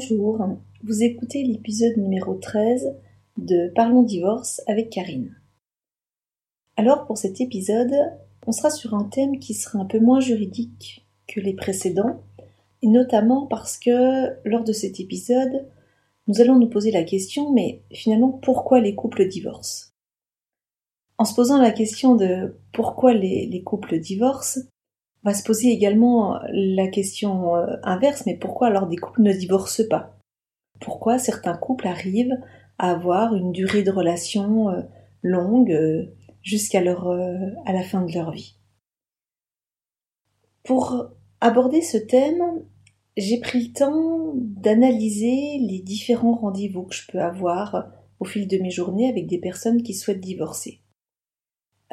Bonjour, vous écoutez l'épisode numéro 13 de Parlons divorce avec Karine. Alors pour cet épisode, on sera sur un thème qui sera un peu moins juridique que les précédents, et notamment parce que lors de cet épisode, nous allons nous poser la question, mais finalement pourquoi les couples divorcent? En se posant la question de pourquoi les, les couples divorcent, on va se poser également la question euh, inverse, mais pourquoi alors des couples ne divorcent pas? Pourquoi certains couples arrivent à avoir une durée de relation euh, longue euh, jusqu'à la fin de leur vie? Pour aborder ce thème, j'ai pris le temps d'analyser les différents rendez-vous que je peux avoir au fil de mes journées avec des personnes qui souhaitent divorcer.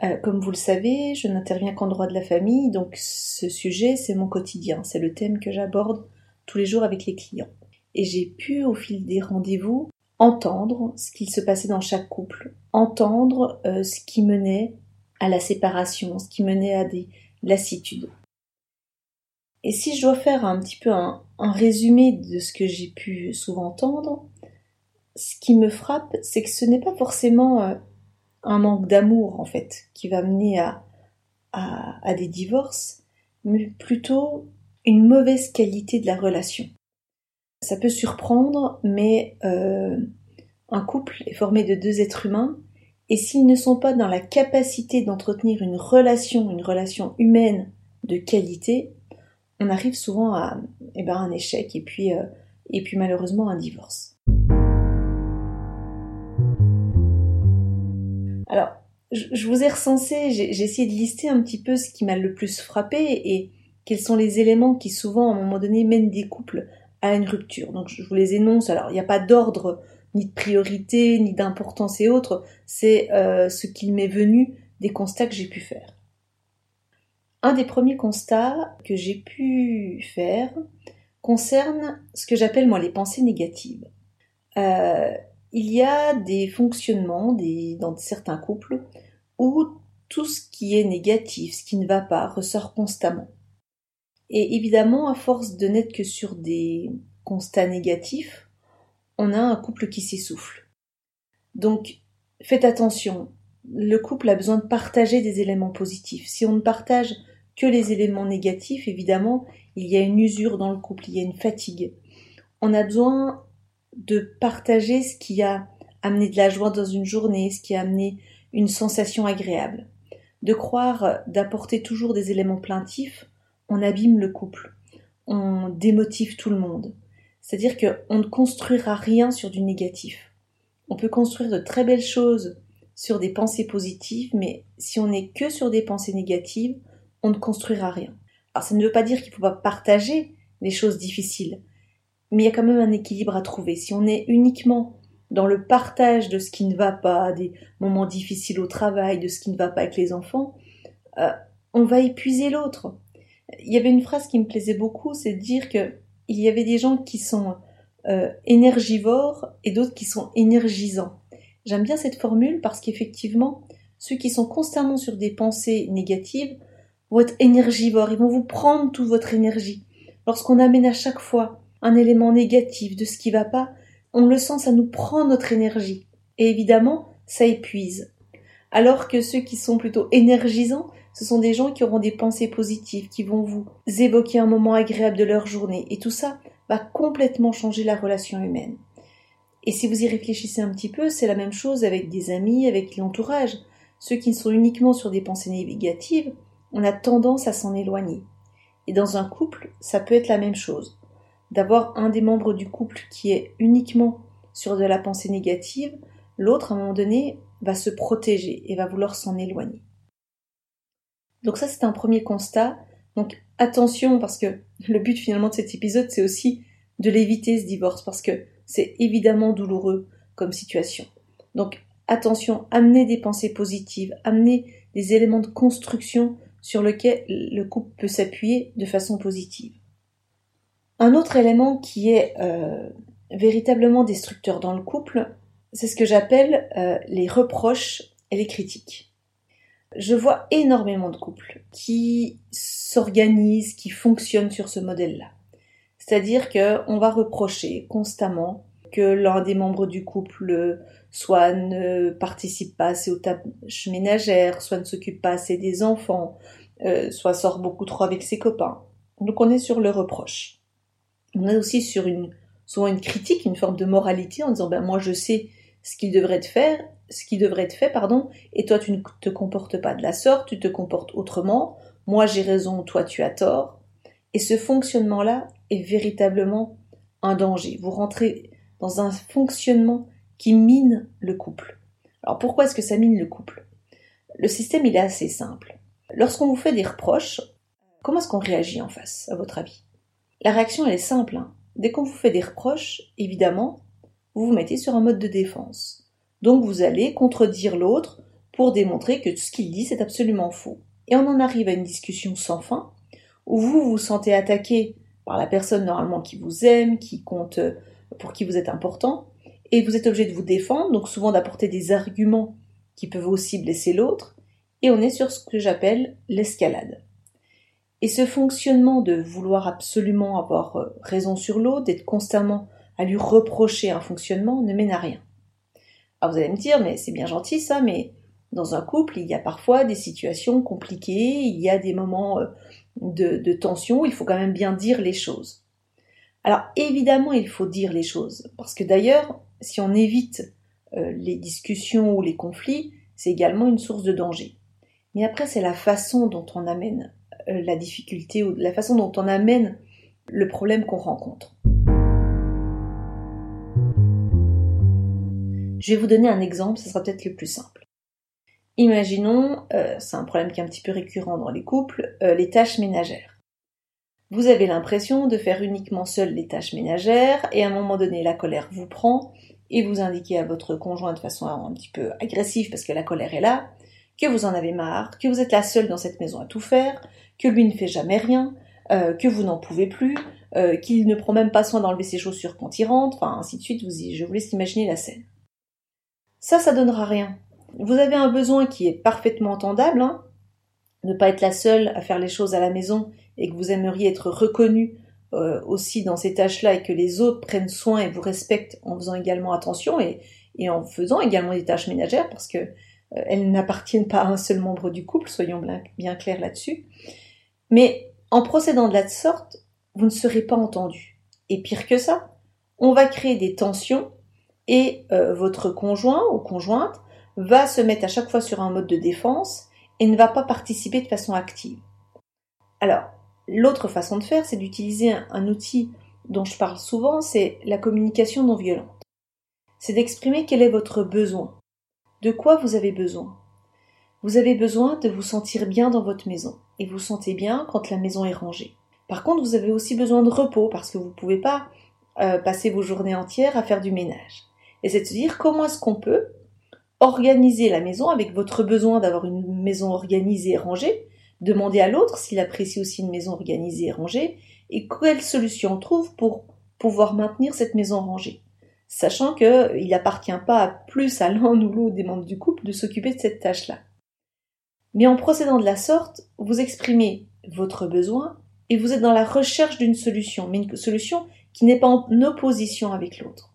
Euh, comme vous le savez, je n'interviens qu'en droit de la famille, donc ce sujet, c'est mon quotidien, c'est le thème que j'aborde tous les jours avec les clients. Et j'ai pu, au fil des rendez-vous, entendre ce qu'il se passait dans chaque couple, entendre euh, ce qui menait à la séparation, ce qui menait à des lassitudes. Et si je dois faire un petit peu un, résumé de ce que j'ai pu souvent entendre, ce qui me frappe, c'est que ce n'est pas forcément euh, un manque d'amour en fait qui va mener à, des divorces, mais plutôt une mauvaise qualité de la relation. Ça peut surprendre, mais euh, un couple est formé de deux êtres humains, et s'ils ne sont pas dans la capacité d'entretenir une relation, une relation humaine de qualité, on arrive souvent à eh ben, un échec euh, et puis malheureusement un divorce. Alors, je vous ai recensé, j'ai essayé de lister un petit peu ce qui m'a le plus frappé et quels sont les éléments qui souvent, à un moment donné, mènent des couples à une rupture. Donc, je vous les énonce. Alors, il n'y a pas d'ordre, ni de priorité, ni d'importance et autres. C'est euh, ce qu'il m'est venu des constats que j'ai pu faire. Un des premiers constats que j'ai pu faire concerne ce que j'appelle moi les pensées négatives. Euh, il y a des fonctionnements dans certains couples où tout ce qui est négatif, ce qui ne va pas, ressort constamment. Et évidemment, à force de n'être que sur des constats négatifs, on a un couple qui s'essouffle. Donc, faites attention. Le couple a besoin de partager des éléments positifs. Si on ne partage que les éléments négatifs, évidemment, il y a une usure dans le couple, il y a une fatigue. On a besoin de partager ce qui a amené de la joie dans une journée, ce qui a amené une sensation agréable. De croire d'apporter toujours des éléments plaintifs, on abîme le couple, on démotive tout le monde. C'est-à-dire qu'on ne construira rien sur du négatif. On peut construire de très belles choses sur des pensées positives, mais si on n'est que sur des pensées négatives, on ne construira rien. Alors ça ne veut pas dire qu'il ne faut pas partager les choses difficiles, mais il y a quand même un équilibre à trouver. Si on est uniquement dans le partage de ce qui ne va pas, des moments difficiles au travail, de ce qui ne va pas avec les enfants, euh, on va épuiser l'autre. Il y avait une phrase qui me plaisait beaucoup, c'est de dire que il y avait des gens qui sont euh, énergivores et d'autres qui sont énergisants. J'aime bien cette formule parce qu'effectivement, ceux qui sont constamment sur des pensées négatives vont être énergivores, ils vont vous prendre toute votre énergie. Lorsqu'on amène à chaque fois un élément négatif de ce qui va pas, on le sent, ça nous prend notre énergie. Et évidemment, ça épuise. Alors que ceux qui sont plutôt énergisants, ce sont des gens qui auront des pensées positives, qui vont vous évoquer un moment agréable de leur journée. Et tout ça va complètement changer la relation humaine. Et si vous y réfléchissez un petit peu, c'est la même chose avec des amis, avec l'entourage. Ceux qui sont uniquement sur des pensées négatives, on a tendance à s'en éloigner. Et dans un couple, ça peut être la même chose d'avoir un des membres du couple qui est uniquement sur de la pensée négative, l'autre, à un moment donné, va se protéger et va vouloir s'en éloigner. Donc ça, c'est un premier constat. Donc attention, parce que le but finalement de cet épisode, c'est aussi de l'éviter ce divorce, parce que c'est évidemment douloureux comme situation. Donc attention, amenez des pensées positives, amenez des éléments de construction sur lesquels le couple peut s'appuyer de façon positive. Un autre élément qui est euh, véritablement destructeur dans le couple, c'est ce que j'appelle euh, les reproches et les critiques. Je vois énormément de couples qui s'organisent, qui fonctionnent sur ce modèle-là. C'est-à-dire qu'on va reprocher constamment que l'un des membres du couple soit ne participe pas assez aux tâches ménagères, soit ne s'occupe pas assez des enfants, euh, soit sort beaucoup trop avec ses copains. Donc on est sur le reproche. On est aussi sur une souvent une critique, une forme de moralité en disant ben moi je sais ce qui devrait être fait, ce qui devrait être fait pardon, et toi tu ne te comportes pas de la sorte, tu te comportes autrement. Moi j'ai raison, toi tu as tort. Et ce fonctionnement-là est véritablement un danger. Vous rentrez dans un fonctionnement qui mine le couple. Alors pourquoi est-ce que ça mine le couple? Le système il est assez simple. Lorsqu'on vous fait des reproches, comment est-ce qu'on réagit en face, à votre avis? La réaction elle est simple. Hein. Dès qu'on vous fait des reproches, évidemment, vous vous mettez sur un mode de défense. Donc vous allez contredire l'autre pour démontrer que ce qu'il dit c'est absolument faux. Et on en arrive à une discussion sans fin, où vous vous sentez attaqué par la personne normalement qui vous aime, qui compte pour qui vous êtes important, et vous êtes obligé de vous défendre, donc souvent d'apporter des arguments qui peuvent aussi blesser l'autre, et on est sur ce que j'appelle l'escalade. Et ce fonctionnement de vouloir absolument avoir euh, raison sur l'autre, d'être constamment à lui reprocher un fonctionnement, ne mène à rien. Alors vous allez me dire, mais c'est bien gentil ça, mais dans un couple, il y a parfois des situations compliquées, il y a des moments euh, de, tension, il faut quand même bien dire les choses. Alors évidemment, il faut dire les choses, parce que d'ailleurs, si on évite euh, les discussions ou les conflits, c'est également une source de danger. Mais après, c'est la façon dont on amène la difficulté ou la façon dont on amène le problème qu'on rencontre. Je vais vous donner un exemple, ce sera peut-être le plus simple. Imaginons, euh, c'est un problème qui est un petit peu récurrent dans les couples, les tâches ménagères. Vous avez l'impression de faire uniquement seul les tâches ménagères et à un moment donné la colère vous prend et vous indiquez à votre conjoint de façon un petit peu agressive parce que la colère est là, que vous en avez marre, que vous êtes la seule dans cette maison à tout faire, que lui ne fait jamais rien, euh, que vous n'en pouvez plus, euh, qu'il ne prend même pas soin d'enlever ses chaussures quand il rentre, enfin ainsi de suite, vous y, je vous laisse imaginer la scène. Ça, ça donnera rien. Vous avez un besoin qui est parfaitement entendable, hein, ne pas être la seule à faire les choses à la maison et que vous aimeriez être reconnu euh, aussi dans ces tâches-là et que les autres prennent soin et vous respectent en faisant également attention et, en faisant également des tâches ménagères parce que elles n'appartiennent pas à un seul membre du couple, soyons bien, bien clairs là-dessus. Mais en procédant de la sorte, vous ne serez pas entendu. Et pire que ça, on va créer des tensions et euh, votre conjoint ou conjointe va se mettre à chaque fois sur un mode de défense et ne va pas participer de façon active. Alors, L'autre façon de faire, c'est d'utiliser un, outil dont je parle souvent, c'est la communication non violente. C'est d'exprimer quel est votre besoin. De quoi vous avez besoin? Vous avez besoin de vous sentir bien dans votre maison, et vous sentez bien quand la maison est rangée. Par contre, vous avez aussi besoin de repos, parce que vous ne pouvez pas euh, passer vos journées entières à faire du ménage. Et c'est de se dire comment est-ce qu'on peut organiser la maison avec votre besoin d'avoir une maison organisée et rangée, demander à l'autre s'il apprécie aussi une maison organisée et rangée, et quelle solution on trouve pour pouvoir maintenir cette maison rangée. Sachant qu'il n'appartient pas plus à l'un ou l'autre des membres du couple de s'occuper de cette tâche-là. Mais en procédant de la sorte, vous exprimez votre besoin et vous êtes dans la recherche d'une solution, mais une solution qui n'est pas en opposition avec l'autre.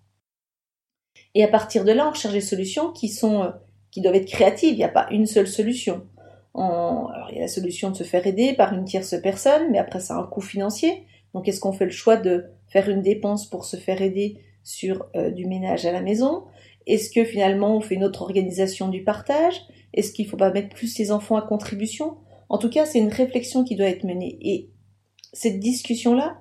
Et à partir de là, on recherche des solutions qui euh, doivent être créatives. Il n'y a pas une seule solution. Alors, il y a la solution de se faire aider par une tierce personne, mais après, ça a un coût financier. Donc, est-ce qu'on fait le choix de faire une dépense pour se faire aider sur euh, du ménage à la maison Est-ce que finalement, on fait une autre organisation du partage? Est-ce qu'il ne faut pas mettre plus les enfants à contribution? En tout cas, c'est une réflexion qui doit être menée. Et cette discussion-là,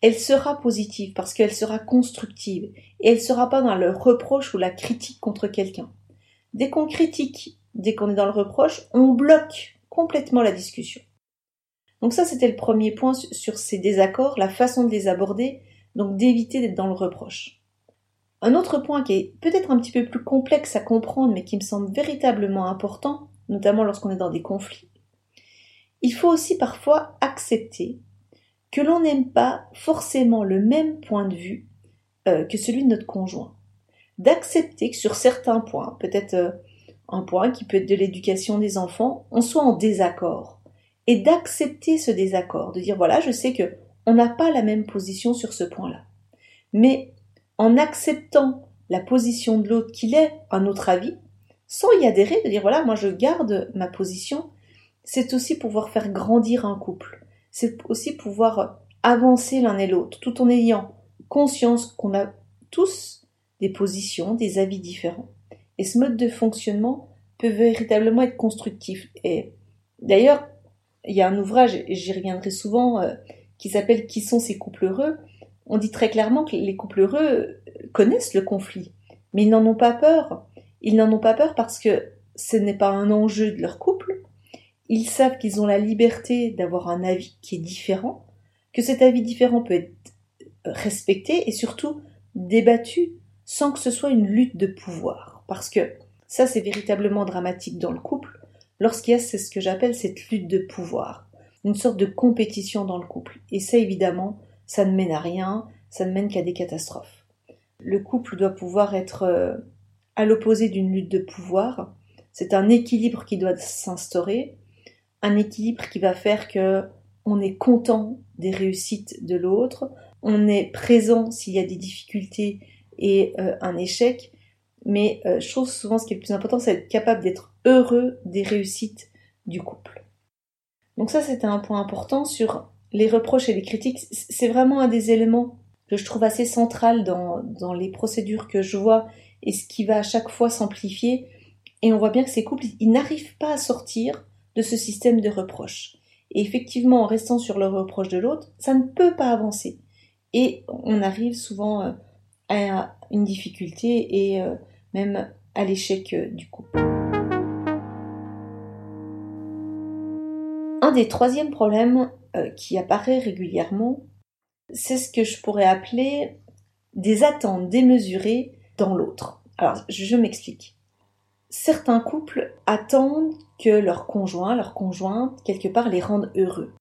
elle sera positive parce qu'elle sera constructive et elle ne sera pas dans le reproche ou la critique contre quelqu'un. Dès qu'on critique dès qu'on est dans le reproche, on bloque complètement la discussion. Donc ça, c'était le premier point sur ces désaccords, la façon de les aborder, donc d'éviter d'être dans le reproche. Un autre point qui est peut-être un petit peu plus complexe à comprendre, mais qui me semble véritablement important, notamment lorsqu'on est dans des conflits, il faut aussi parfois accepter que l'on n'aime pas forcément le même point de vue euh, que celui de notre conjoint. D'accepter que sur certains points, peut-être euh, un point qui peut être de l'éducation des enfants, on soit en désaccord. Et d'accepter ce désaccord, de dire voilà, je sais que on n'a pas la même position sur ce point-là. Mais en acceptant la position de l'autre qu'il est un autre avis, sans y adhérer, de dire voilà, moi je garde ma position, c'est aussi pouvoir faire grandir un couple. C'est aussi pouvoir avancer l'un et l'autre, tout en ayant conscience qu'on a tous des positions, des avis différents. Et ce mode de fonctionnement peut véritablement être constructif. Et d'ailleurs, il y a un ouvrage, et j'y reviendrai souvent, euh, qui s'appelle Qui sont ces couples heureux On dit très clairement que les couples heureux connaissent le conflit, mais ils n'en ont pas peur. Ils n'en ont pas peur parce que ce n'est pas un enjeu de leur couple. Ils savent qu'ils ont la liberté d'avoir un avis qui est différent, que cet avis différent peut être respecté et surtout débattu sans que ce soit une lutte de pouvoir. Parce que ça, c'est véritablement dramatique dans le couple, lorsqu'il y a ce que j'appelle cette lutte de pouvoir, une sorte de compétition dans le couple. Et ça, évidemment, ça ne mène à rien, ça ne mène qu'à des catastrophes. Le couple doit pouvoir être euh, à l'opposé d'une lutte de pouvoir. C'est un équilibre qui doit s'instaurer, un équilibre qui va faire que on est content des réussites de l'autre, on est présent s'il y a des difficultés et euh, un échec, mais euh, je trouve souvent ce qui est le plus important, c'est être capable d'être heureux des réussites du couple. Donc ça, c'était un point important sur les reproches et les critiques. C'est vraiment un des éléments que je trouve assez central dans, dans les procédures que je vois et ce qui va à chaque fois s'amplifier. Et on voit bien que ces couples, ils n'arrivent pas à sortir de ce système de reproches. Et effectivement, en restant sur le reproche de l'autre, ça ne peut pas avancer. Et on arrive souvent euh, à une difficulté et euh, même à l'échec euh, du couple. Un des troisièmes problèmes qui apparaît régulièrement, c'est ce que je pourrais appeler des attentes démesurées dans l'autre. Alors, je m'explique. Certains couples attendent que leur conjoint, leur conjointe, quelque part, les rende heureux.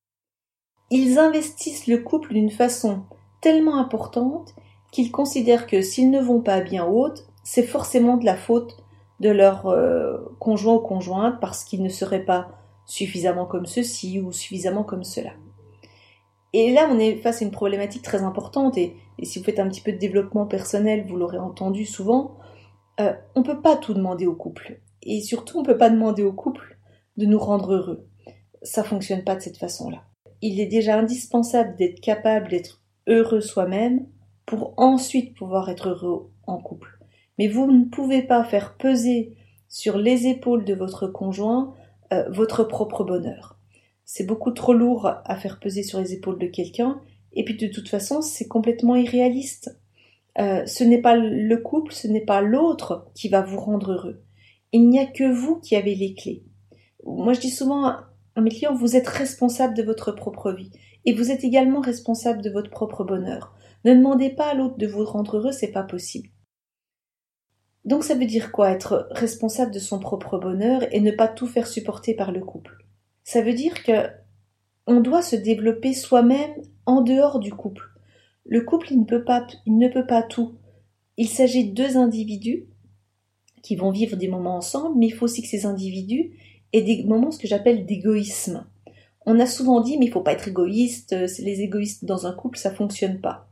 Ils investissent le couple d'une façon tellement importante qu'ils considèrent que s'ils ne vont pas bien haute, c'est forcément de la faute de leur euh, conjoint ou conjointe parce qu'ils ne seraient pas suffisamment comme ceci ou suffisamment comme cela. Et là, on est face à une problématique très importante, et, si vous faites un petit peu de développement personnel, vous l'aurez entendu souvent, euh, on ne peut pas tout demander au couple. Et surtout, on ne peut pas demander au couple de nous rendre heureux. Ça fonctionne pas de cette façon-là. Il est déjà indispensable d'être capable d'être heureux soi-même pour ensuite pouvoir être heureux en couple. Mais vous ne pouvez pas faire peser sur les épaules de votre conjoint euh, votre propre bonheur. C'est beaucoup trop lourd à faire peser sur les épaules de quelqu'un, et puis de toute façon, c'est complètement irréaliste. Euh, ce n'est pas le couple, ce n'est pas l'autre qui va vous rendre heureux. Il n'y a que vous qui avez les clés. Moi, je dis souvent à mes clients, vous êtes responsable de votre propre vie. Et vous êtes également responsable de votre propre bonheur. Ne demandez pas à l'autre de vous rendre heureux, c'est pas possible. Donc ça veut dire quoi être responsable de son propre bonheur et ne pas tout faire supporter par le couple? Ça veut dire que on doit se développer soi-même en dehors du couple. Le couple, il ne peut pas, ne tout. Il s'agit de deux individus qui vont vivre des moments ensemble, mais il faut aussi que ces individus aient des moments ce que j'appelle d'égoïsme. On a souvent dit, mais il faut pas être égoïste, euh, les égoïstes dans un couple, ça fonctionne pas.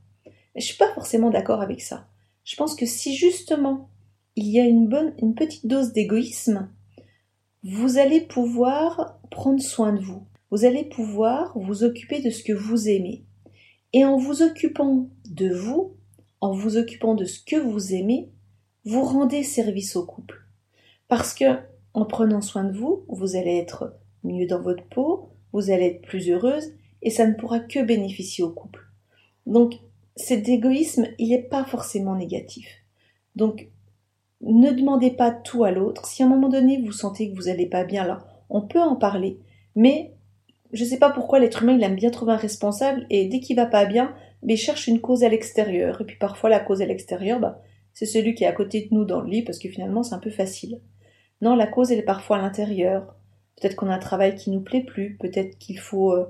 Je suis pas forcément d'accord avec ça. Je pense que si justement il y a une petite dose d'égoïsme, vous allez pouvoir prendre soin de vous. Vous allez pouvoir vous occuper de ce que vous aimez. Et en vous occupant de vous, en vous occupant de ce que vous aimez, vous rendez service au couple. Parce que, en prenant soin de vous, vous allez être mieux dans votre peau, vous allez être plus heureuse et ça ne pourra que bénéficier au couple. Donc cet égoïsme, il n'est pas forcément négatif. Donc ne demandez pas tout à l'autre. Si à un moment donné vous sentez que vous n'allez pas bien là, on peut en parler. Mais je ne sais pas pourquoi l'être humain il aime bien trouver un responsable et dès qu'il va pas bien, mais cherche une cause à l'extérieur. Et puis parfois la cause à l'extérieur, bah, c'est celui qui est à côté de nous dans le lit parce que finalement c'est un peu facile. Non, la cause elle est parfois à l'intérieur. Peut-être qu'on a un travail qui nous plaît plus, peut-être qu'il faut euh,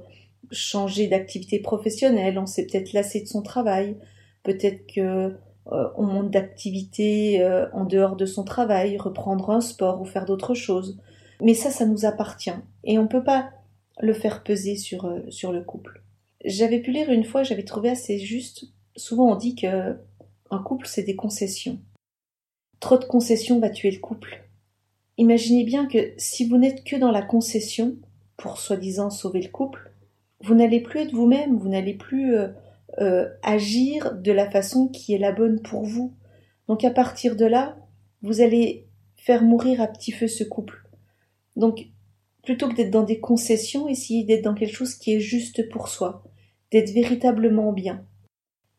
changer d'activité professionnelle, on s'est peut-être lassé de son travail, peut-être que on monte d'activité euh, en dehors de son travail, reprendre un sport ou faire d'autres choses. Mais ça, ça nous appartient et on ne peut pas le faire peser sur, sur le couple. J'avais pu lire une fois, j'avais trouvé assez juste. Souvent on dit que un couple c'est des concessions. Trop de concessions va tuer le couple. Imaginez bien que si vous n'êtes que dans la concession, pour soi-disant sauver le couple, vous n'allez plus être vous-même, vous n'allez plus euh, agir de la façon qui est la bonne pour vous. Donc à partir de là, vous allez faire mourir à petit feu ce couple. Donc plutôt que d'être dans des concessions, essayez d'être dans quelque chose qui est juste pour soi, d'être véritablement bien.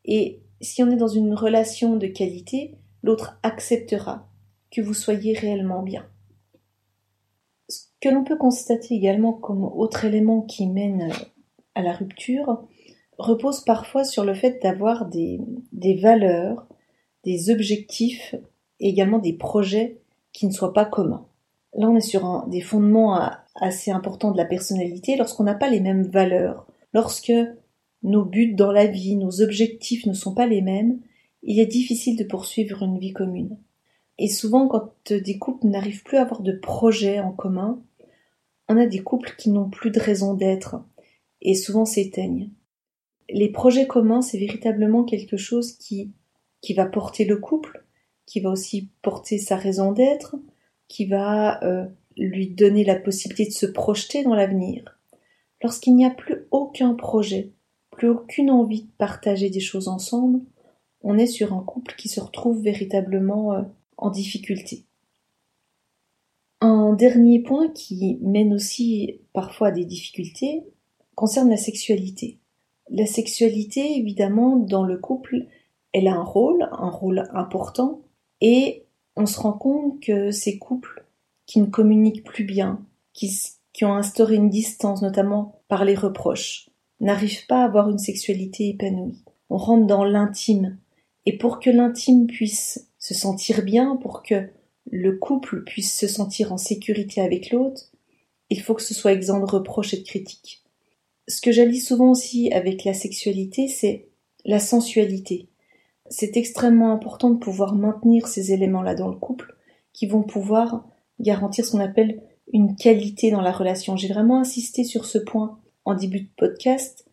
Et si on est dans une relation de qualité, l'autre acceptera que vous soyez réellement bien. Ce que l'on peut constater également comme autre élément qui mène à la rupture repose parfois sur le fait d'avoir des, valeurs, des objectifs et également des projets qui ne soient pas communs. Là, on est sur des fondements assez importants de la personnalité lorsqu'on n'a pas les mêmes valeurs, lorsque nos buts dans la vie, nos objectifs ne sont pas les mêmes, il est difficile de poursuivre une vie commune. Et souvent, quand des couples n'arrivent plus à avoir de projets en commun, on a des couples qui n'ont plus de raison d'être et souvent s'éteignent. Les projets communs, c'est véritablement quelque chose qui, qui va porter le couple, qui va aussi porter sa raison d'être, qui va euh, lui donner la possibilité de se projeter dans l'avenir. Lorsqu'il n'y a plus aucun projet, plus aucune envie de partager des choses ensemble, on est sur un couple qui se retrouve véritablement euh, en difficulté. Un dernier point qui mène aussi parfois à des difficultés concerne la sexualité. La sexualité, évidemment, dans le couple, elle a un rôle, un rôle important, et on se rend compte que ces couples qui ne communiquent plus bien, qui, qui ont instauré une distance, notamment par les reproches, n'arrivent pas à avoir une sexualité épanouie. On rentre dans l'intime, et pour que l'intime puisse se sentir bien, pour que le couple puisse se sentir en sécurité avec l'autre, il faut que ce soit exempt de reproches et de critiques. Ce que j'allie souvent aussi avec la sexualité, c'est la sensualité. C'est extrêmement important de pouvoir maintenir ces éléments-là dans le couple qui vont pouvoir garantir ce qu'on appelle une qualité dans la relation. J'ai vraiment insisté sur ce point en début de podcast.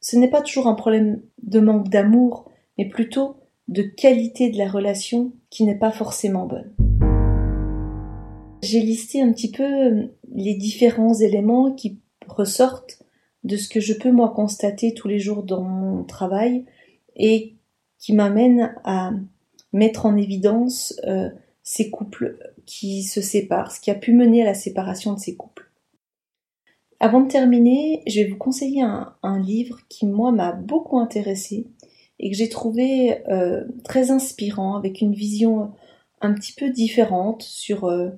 Ce n'est pas toujours un problème de manque d'amour, mais plutôt de qualité de la relation qui n'est pas forcément bonne. J'ai listé un petit peu euh, les différents éléments qui ressortent de ce que je peux moi constater tous les jours dans mon travail et qui m'amènent à mettre en évidence euh, ces couples qui se séparent, ce qui a pu mener à la séparation de ces couples. Avant de terminer, je vais vous conseiller un, un livre qui moi m'a beaucoup intéressé et que j'ai trouvé euh, très inspirant, avec une vision un petit peu différente sur euh,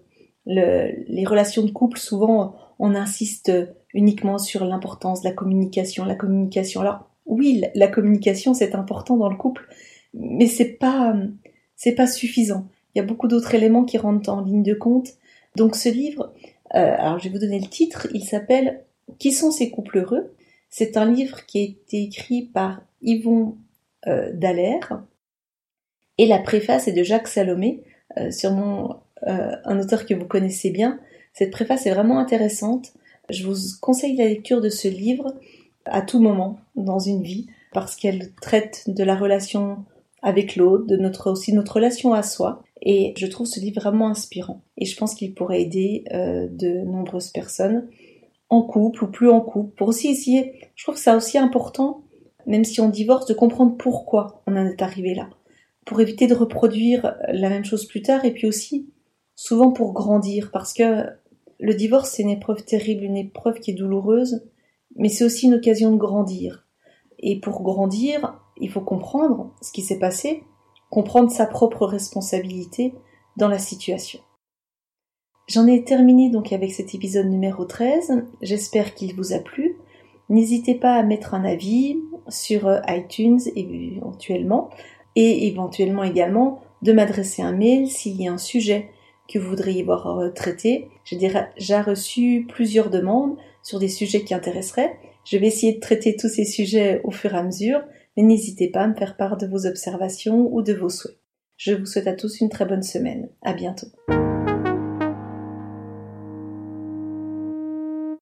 les relations de couple. Souvent, on insiste uniquement sur l'importance de la communication, la communication. Alors oui, la communication c'est important dans le couple, mais c'est pas c'est pas suffisant. Il y a beaucoup d'autres éléments qui rentrent en ligne de compte. Donc ce livre, euh, alors je vais vous donner le titre, il s'appelle Qui sont ces couples heureux? C'est un livre qui a été écrit par Yvon euh, Dallaire. Et la préface est de Jacques Salomé, euh, sûrement euh, un auteur que vous connaissez bien. Cette préface est vraiment intéressante. Je vous conseille la lecture de ce livre à tout moment dans une vie parce qu'elle traite de la relation avec l'autre, de notre aussi notre relation à soi. Et je trouve ce livre vraiment inspirant. Et je pense qu'il pourrait aider de nombreuses personnes en couple ou plus en couple pour aussi essayer. Je trouve que c'est aussi important même si on divorce, de comprendre pourquoi on en est arrivé là, pour éviter de reproduire la même chose plus tard, et puis aussi souvent pour grandir, parce que le divorce c'est une épreuve terrible, une épreuve qui est douloureuse, mais c'est aussi une occasion de grandir. Et pour grandir, il faut comprendre ce qui s'est passé, comprendre sa propre responsabilité dans la situation. J'en ai terminé donc avec cet épisode numéro 13. J'espère qu'il vous a plu. N'hésitez pas à mettre un avis sur euh, iTunes éventuellement et éventuellement également de m'adresser un mail s'il y a un sujet que vous voudriez voir euh, traité. J'ai déjà reçu plusieurs demandes sur des sujets qui intéresseraient. Je vais essayer de traiter tous ces sujets au fur et à mesure, mais n'hésitez pas à me faire part de vos observations ou de vos souhaits. Je vous souhaite à tous une très bonne semaine. À bientôt.